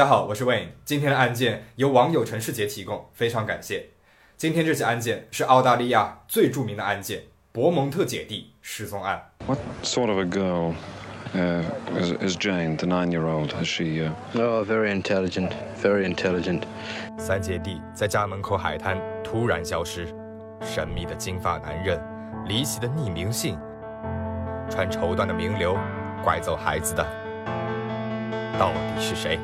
大家好，我是 Wayne。今天的案件由网友陈世杰提供，非常感谢。今天这起案件是澳大利亚最著名的案件——伯蒙特姐弟失踪案。What sort of a girl uh, is, is Jane, the nine-year-old? Is she? Uh... Oh, very intelligent, very intelligent. 三姐弟在家门口海滩突然消失，神秘的金发男人，离奇的匿名信，穿绸缎的名流，拐走孩子的，到底是谁？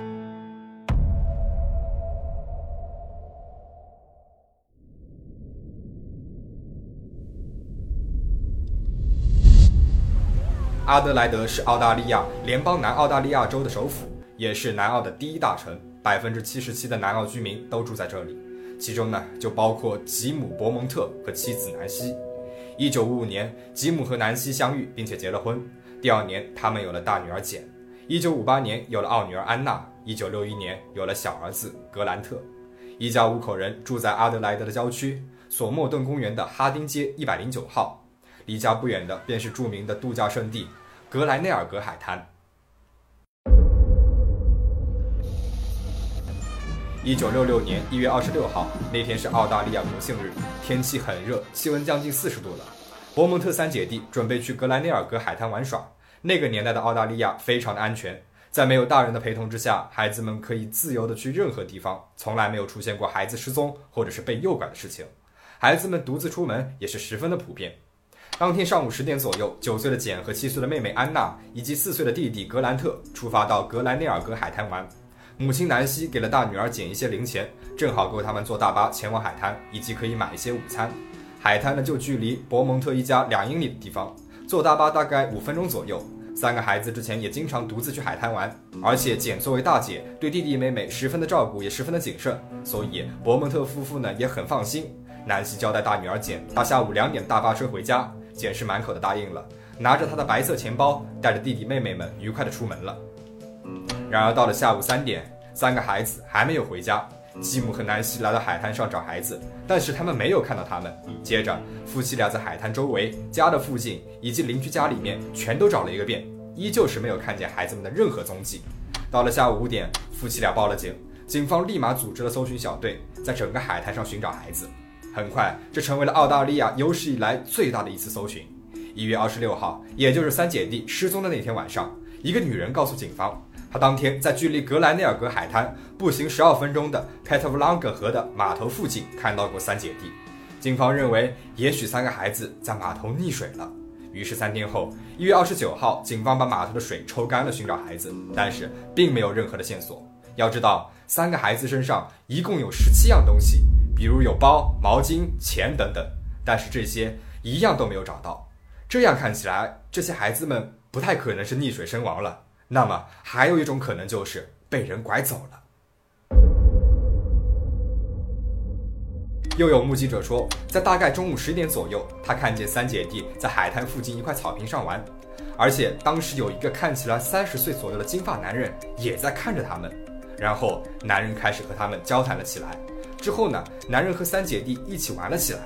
阿德莱德是澳大利亚联邦南澳大利亚州的首府，也是南澳的第一大城。百分之七十七的南澳居民都住在这里，其中呢就包括吉姆·伯蒙特和妻子南希。一九五五年，吉姆和南希相遇并且结了婚。第二年，他们有了大女儿简。一九五八年，有了二女儿安娜。一九六一年，有了小儿子格兰特。一家五口人住在阿德莱德的郊区索莫顿公园的哈丁街一百零九号。离家不远的便是著名的度假胜地格莱内尔格海滩。一九六六年一月二十六号，那天是澳大利亚国庆日，天气很热，气温将近四十度了。伯蒙特三姐弟准备去格莱内尔格海滩玩耍。那个年代的澳大利亚非常的安全，在没有大人的陪同之下，孩子们可以自由的去任何地方，从来没有出现过孩子失踪或者是被诱拐的事情。孩子们独自出门也是十分的普遍。当天上午十点左右，九岁的简和七岁的妹妹安娜以及四岁的弟弟格兰特出发到格莱内尔格海滩玩。母亲南希给了大女儿简一些零钱，正好够他们坐大巴前往海滩，以及可以买一些午餐。海滩呢就距离伯蒙特一家两英里的地方，坐大巴大概五分钟左右。三个孩子之前也经常独自去海滩玩，而且简作为大姐，对弟弟妹妹十分的照顾，也十分的谨慎，所以伯蒙特夫妇呢也很放心。南希交代大女儿简，搭下午两点大巴车回家。简是满口的答应了，拿着他的白色钱包，带着弟弟妹妹们愉快的出门了。然而到了下午三点，三个孩子还没有回家。吉姆和南希来到海滩上找孩子，但是他们没有看到他们。接着，夫妻俩在海滩周围、家的附近以及邻居家里面全都找了一个遍，依旧是没有看见孩子们的任何踪迹。到了下午五点，夫妻俩报了警，警方立马组织了搜寻小队，在整个海滩上寻找孩子。很快，这成为了澳大利亚有史以来最大的一次搜寻。一月二十六号，也就是三姐弟失踪的那天晚上，一个女人告诉警方，她当天在距离格莱内尔格海滩步行十二分钟的 p e t a v l a n g a 河的码头附近看到过三姐弟。警方认为，也许三个孩子在码头溺水了。于是三天后，一月二十九号，警方把码头的水抽干了，寻找孩子，但是并没有任何的线索。要知道，三个孩子身上一共有十七样东西。比如有包、毛巾、钱等等，但是这些一样都没有找到。这样看起来，这些孩子们不太可能是溺水身亡了。那么，还有一种可能就是被人拐走了。又有目击者说，在大概中午十点左右，他看见三姐弟在海滩附近一块草坪上玩，而且当时有一个看起来三十岁左右的金发男人也在看着他们。然后，男人开始和他们交谈了起来。之后呢，男人和三姐弟一起玩了起来。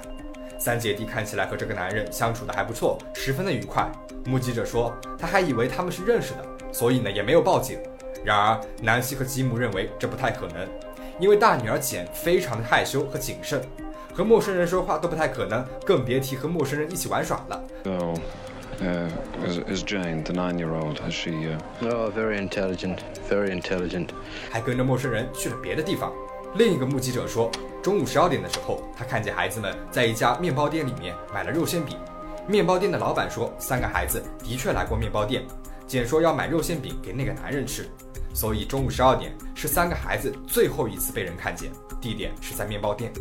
三姐弟看起来和这个男人相处的还不错，十分的愉快。目击者说，他还以为他们是认识的，所以呢也没有报警。然而，南希和吉姆认为这不太可能，因为大女儿简非常的害羞和谨慎，和陌生人说话都不太可能，更别提和陌生人一起玩耍了。So, uh, is, is Jane, the nine-year-old? Is she? Uh... Oh, very intelligent, very intelligent. 还跟着陌生人去了别的地方。另一个目击者说，中午十二点的时候，他看见孩子们在一家面包店里面买了肉馅饼。面包店的老板说，三个孩子的确来过面包店。简说要买肉馅饼给那个男人吃，所以中午十二点是三个孩子最后一次被人看见，地点是在面包店。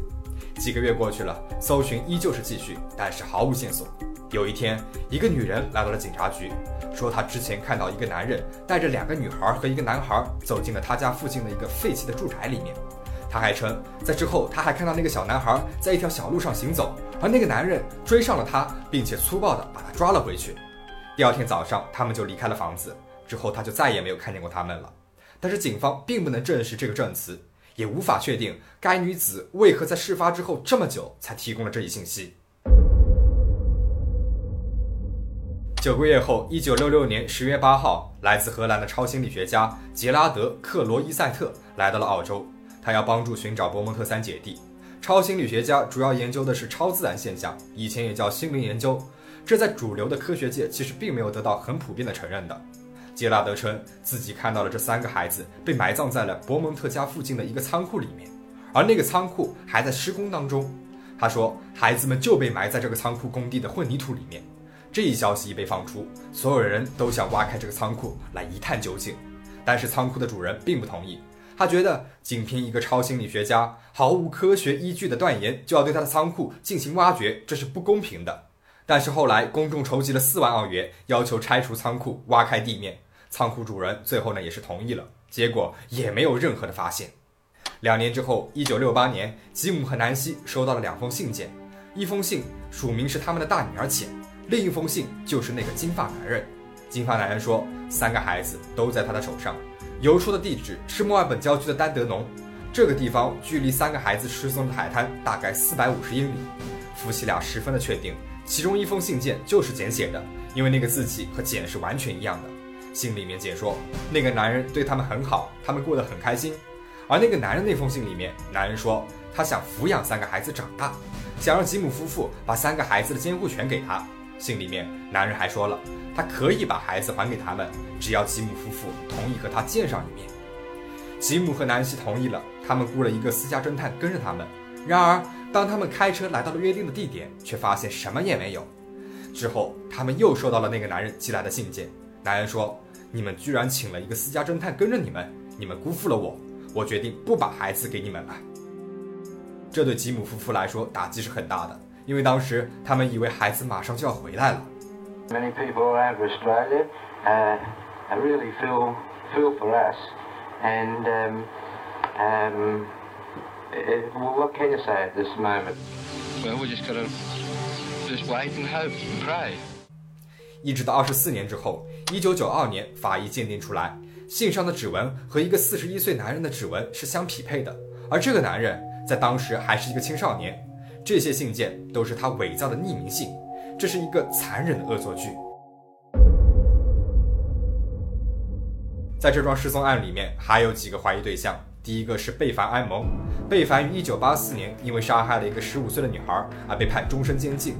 几个月过去了，搜寻依旧是继续，但是毫无线索。有一天，一个女人来到了警察局，说她之前看到一个男人带着两个女孩和一个男孩走进了他家附近的一个废弃的住宅里面。他还称，在之后他还看到那个小男孩在一条小路上行走，而那个男人追上了他，并且粗暴地把他抓了回去。第二天早上，他们就离开了房子，之后他就再也没有看见过他们了。但是警方并不能证实这个证词，也无法确定该女子为何在事发之后这么久才提供了这一信息。九个月后，一九六六年十月八号，来自荷兰的超心理学家杰拉德·克罗伊塞特来到了澳洲，他要帮助寻找伯蒙特三姐弟。超心理学家主要研究的是超自然现象，以前也叫心灵研究。这在主流的科学界其实并没有得到很普遍的承认的。杰拉德称自己看到了这三个孩子被埋葬在了伯蒙特家附近的一个仓库里面，而那个仓库还在施工当中。他说，孩子们就被埋在这个仓库工地的混凝土里面。这一消息一被放出，所有人都想挖开这个仓库来一探究竟，但是仓库的主人并不同意。他觉得仅凭一个超心理学家毫无科学依据的断言就要对他的仓库进行挖掘，这是不公平的。但是后来公众筹集了四万澳元，要求拆除仓库、挖开地面。仓库主人最后呢也是同意了，结果也没有任何的发现。两年之后，一九六八年，吉姆和南希收到了两封信件，一封信署名是他们的大女儿简。另一封信就是那个金发男人。金发男人说，三个孩子都在他的手上。邮出的地址是墨尔本郊区的丹德农，这个地方距离三个孩子失踪的海滩大概四百五十英里。夫妻俩十分的确定，其中一封信件就是简写的，因为那个字迹和简是完全一样的。信里面简说，那个男人对他们很好，他们过得很开心。而那个男人那封信里面，男人说他想抚养三个孩子长大，想让吉姆夫妇把三个孩子的监护权给他。信里面，男人还说了，他可以把孩子还给他们，只要吉姆夫妇同意和他见上一面。吉姆和南希同意了，他们雇了一个私家侦探跟着他们。然而，当他们开车来到了约定的地点，却发现什么也没有。之后，他们又收到了那个男人寄来的信件。男人说：“你们居然请了一个私家侦探跟着你们，你们辜负了我。我决定不把孩子给你们了。”这对吉姆夫妇来说打击是很大的。因为当时他们以为孩子马上就要回来了。Many people around Australia, uh, I really feel feel for us, and um, um, it, well, what can you say at this moment? Well, we just gotta just wait and hope and pray. 一直到二十四年之后，一九九二年，法医鉴定出来，信上的指纹和一个四十一岁男人的指纹是相匹配的，而这个男人在当时还是一个青少年。这些信件都是他伪造的匿名信，这是一个残忍的恶作剧。在这桩失踪案里面，还有几个怀疑对象。第一个是贝凡·埃蒙，贝凡于1984年因为杀害了一个15岁的女孩而被判终身监禁。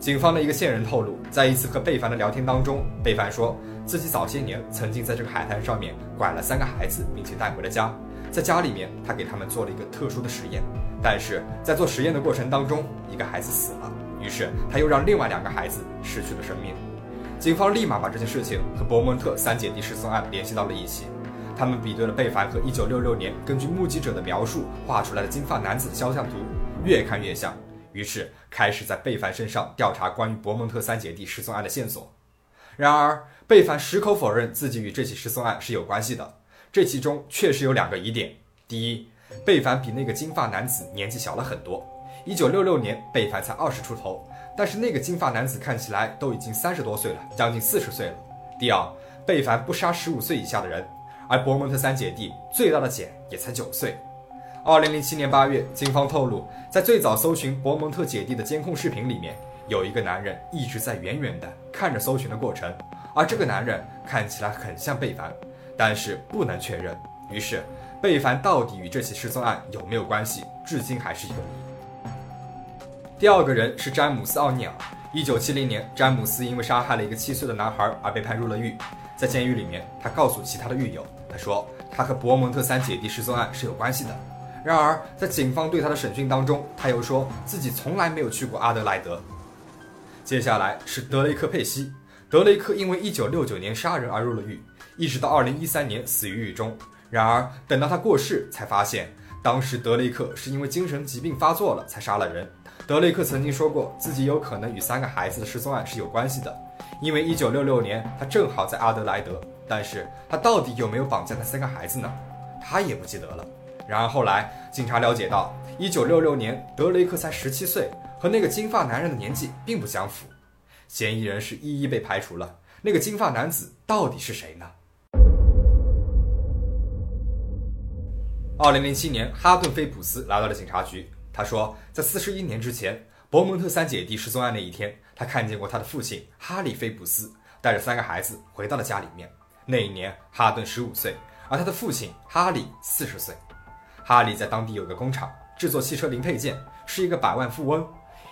警方的一个线人透露，在一次和贝凡的聊天当中，贝凡说自己早些年曾经在这个海滩上面拐了三个孩子，并且带回了家。在家里面，他给他们做了一个特殊的实验。但是在做实验的过程当中，一个孩子死了，于是他又让另外两个孩子失去了生命。警方立马把这件事情和伯蒙特三姐弟失踪案联系到了一起。他们比对了贝凡和1966年根据目击者的描述画出来的金发男子的肖像图，越看越像，于是开始在贝凡身上调查关于伯蒙特三姐弟失踪案的线索。然而，贝凡矢口否认自己与这起失踪案是有关系的。这其中确实有两个疑点：第一，贝凡比那个金发男子年纪小了很多。一九六六年，贝凡才二十出头，但是那个金发男子看起来都已经三十多岁了，将近四十岁了。第二，贝凡不杀十五岁以下的人，而伯蒙特三姐弟最大的姐也才九岁。二零零七年八月，警方透露，在最早搜寻伯蒙特姐弟的监控视频里面，有一个男人一直在远远的看着搜寻的过程，而这个男人看起来很像贝凡，但是不能确认。于是。贝凡到底与这起失踪案有没有关系，至今还是一个谜。第二个人是詹姆斯·奥尼尔。一九七零年，詹姆斯因为杀害了一个七岁的男孩而被判入了狱。在监狱里面，他告诉其他的狱友，他说他和伯蒙特三姐弟失踪案是有关系的。然而，在警方对他的审讯当中，他又说自己从来没有去过阿德莱德。接下来是德雷克·佩西。德雷克因为一九六九年杀人而入了狱，一直到二零一三年死于狱中。然而，等到他过世，才发现当时德雷克是因为精神疾病发作了才杀了人。德雷克曾经说过，自己有可能与三个孩子的失踪案是有关系的，因为1966年他正好在阿德莱德。但是他到底有没有绑架那三个孩子呢？他也不记得了。然而后来，警察了解到，1966年德雷克才17岁，和那个金发男人的年纪并不相符，嫌疑人是一一被排除了。那个金发男子到底是谁呢？二零零七年，哈顿·菲普斯来到了警察局。他说，在四十一年之前，伯蒙特三姐弟失踪案那一天，他看见过他的父亲哈里·菲普斯带着三个孩子回到了家里面。那一年，哈顿十五岁，而他的父亲哈里四十岁。哈里在当地有个工厂，制作汽车零配件，是一个百万富翁。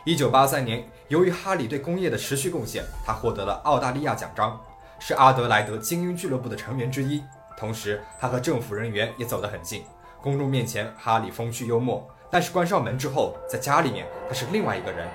一九八三年，由于哈里对工业的持续贡献，他获得了澳大利亚奖章，是阿德莱德精英俱乐部的成员之一。同时，他和政府人员也走得很近。公众面前，哈里风趣幽默，但是关上门之后，在家里面他是另外一个人。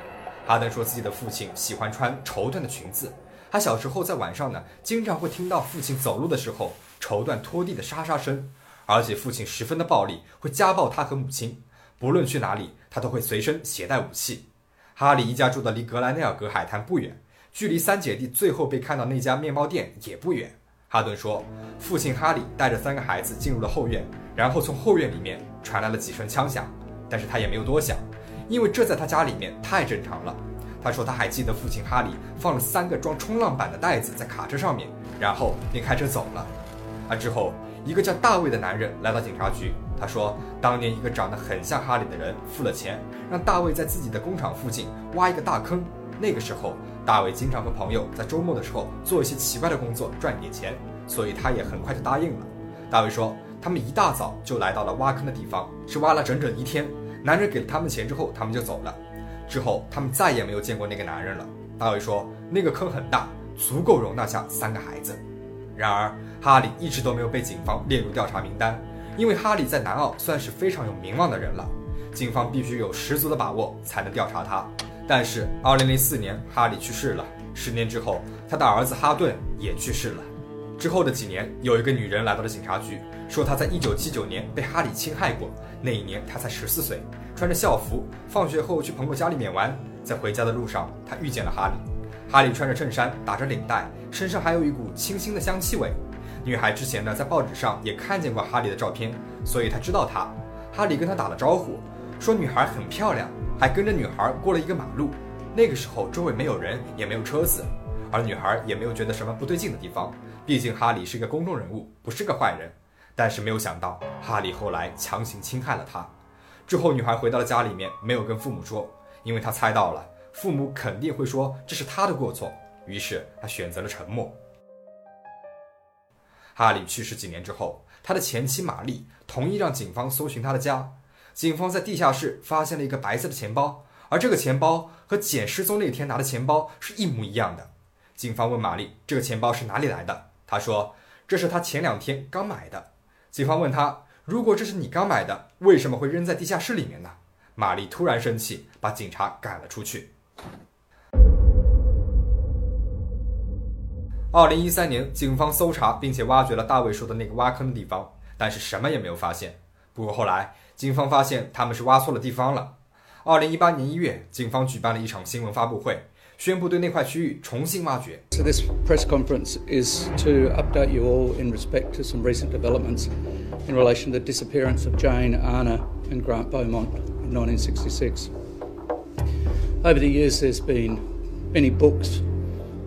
哈登说自己的父亲喜欢穿绸缎的裙子，他小时候在晚上呢，经常会听到父亲走路的时候绸缎拖地的沙沙声，而且父亲十分的暴力，会家暴他和母亲。不论去哪里，他都会随身携带武器。哈里一家住的离格莱内尔格海滩不远，距离三姐弟最后被看到那家面包店也不远。哈顿说，父亲哈里带着三个孩子进入了后院，然后从后院里面传来了几声枪响，但是他也没有多想，因为这在他家里面太正常了。他说他还记得父亲哈里放了三个装冲浪板的袋子在卡车上面，然后便开车走了。而之后，一个叫大卫的男人来到警察局，他说当年一个长得很像哈里的人付了钱，让大卫在自己的工厂附近挖一个大坑。那个时候，大卫经常和朋友在周末的时候做一些奇怪的工作赚点钱，所以他也很快就答应了。大卫说，他们一大早就来到了挖坑的地方，是挖了整整一天。男人给了他们钱之后，他们就走了。之后，他们再也没有见过那个男人了。大卫说，那个坑很大，足够容纳下三个孩子。然而，哈里一直都没有被警方列入调查名单，因为哈里在南澳算是非常有名望的人了，警方必须有十足的把握才能调查他。但是，二零零四年，哈里去世了。十年之后，他的儿子哈顿也去世了。之后的几年，有一个女人来到了警察局，说她在一九七九年被哈里侵害过。那一年，她才十四岁，穿着校服，放学后去朋友家里面玩。在回家的路上，她遇见了哈里。哈里穿着衬衫，打着领带，身上还有一股清新的香气味。女孩之前呢，在报纸上也看见过哈里的照片，所以她知道他。哈里跟她打了招呼，说女孩很漂亮。还跟着女孩过了一个马路，那个时候周围没有人，也没有车子，而女孩也没有觉得什么不对劲的地方。毕竟哈里是个公众人物，不是个坏人。但是没有想到，哈里后来强行侵害了她。之后，女孩回到了家里面，没有跟父母说，因为她猜到了父母肯定会说这是她的过错，于是她选择了沉默。哈里去世几年之后，他的前妻玛丽同意让警方搜寻他的家。警方在地下室发现了一个白色的钱包，而这个钱包和简失踪那天拿的钱包是一模一样的。警方问玛丽：“这个钱包是哪里来的？”她说：“这是她前两天刚买的。”警方问她：“如果这是你刚买的，为什么会扔在地下室里面呢？”玛丽突然生气，把警察赶了出去。二零一三年，警方搜查并且挖掘了大卫说的那个挖坑的地方，但是什么也没有发现。不过后来。警方发现他们是挖错了地方了。二零一八年一月，警方举办了一场新闻发布会，宣布对那块区域重新挖掘。So this press conference is to update you all in respect to some recent developments in relation to the disappearance of Jane, Anna, and Grant Beaumont in 1966. Over the years, there's been many books,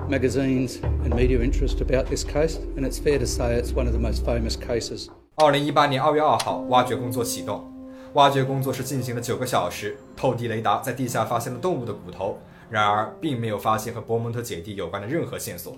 magazines, and media interest about this case, and it's fair to say it's one of the most famous cases. 二零一八年二月二号，挖掘工作启动。 挖掘工作是进行了九个小时，透地雷达在地下发现了动物的骨头，然而并没有发现和伯蒙特姐弟有关的任何线索。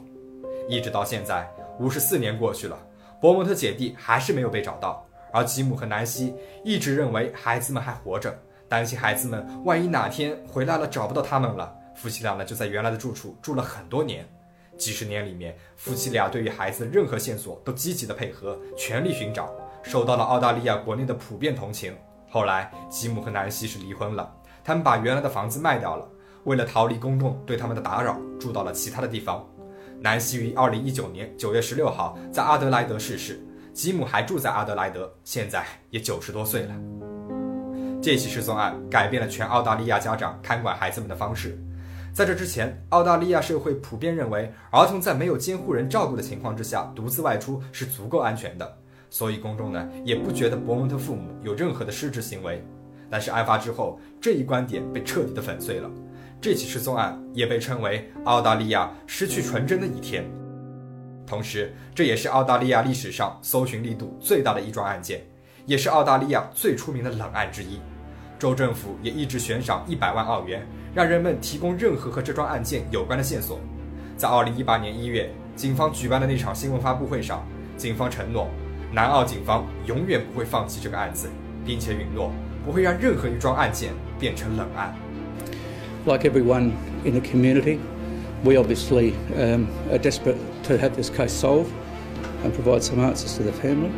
一直到现在，五十四年过去了，伯蒙特姐弟还是没有被找到。而吉姆和南希一直认为孩子们还活着，担心孩子们万一哪天回来了找不到他们了。夫妻俩呢就在原来的住处住了很多年，几十年里面，夫妻俩对于孩子任何线索都积极的配合，全力寻找，受到了澳大利亚国内的普遍同情。后来，吉姆和南希是离婚了。他们把原来的房子卖掉了，为了逃离公众对他们的打扰，住到了其他的地方。南希于二零一九年九月十六号在阿德莱德逝世，吉姆还住在阿德莱德，现在也九十多岁了。这起失踪案改变了全澳大利亚家长看管孩子们的方式。在这之前，澳大利亚社会普遍认为，儿童在没有监护人照顾的情况之下独自外出是足够安全的。所以公众呢也不觉得伯蒙特父母有任何的失职行为，但是案发之后，这一观点被彻底的粉碎了。这起失踪案也被称为澳大利亚失去纯真的一天，同时这也是澳大利亚历史上搜寻力度最大的一桩案件，也是澳大利亚最出名的冷案之一。州政府也一直悬赏一百万澳元，让人们提供任何和这桩案件有关的线索。在二零一八年一月，警方举办的那场新闻发布会上，警方承诺，南澳警方永远不会放弃这个案子，并且允诺不会让任何一桩案件变成冷案。 Like everyone in the community, we obviously um, are desperate to have this case solved and provide some answers to the family.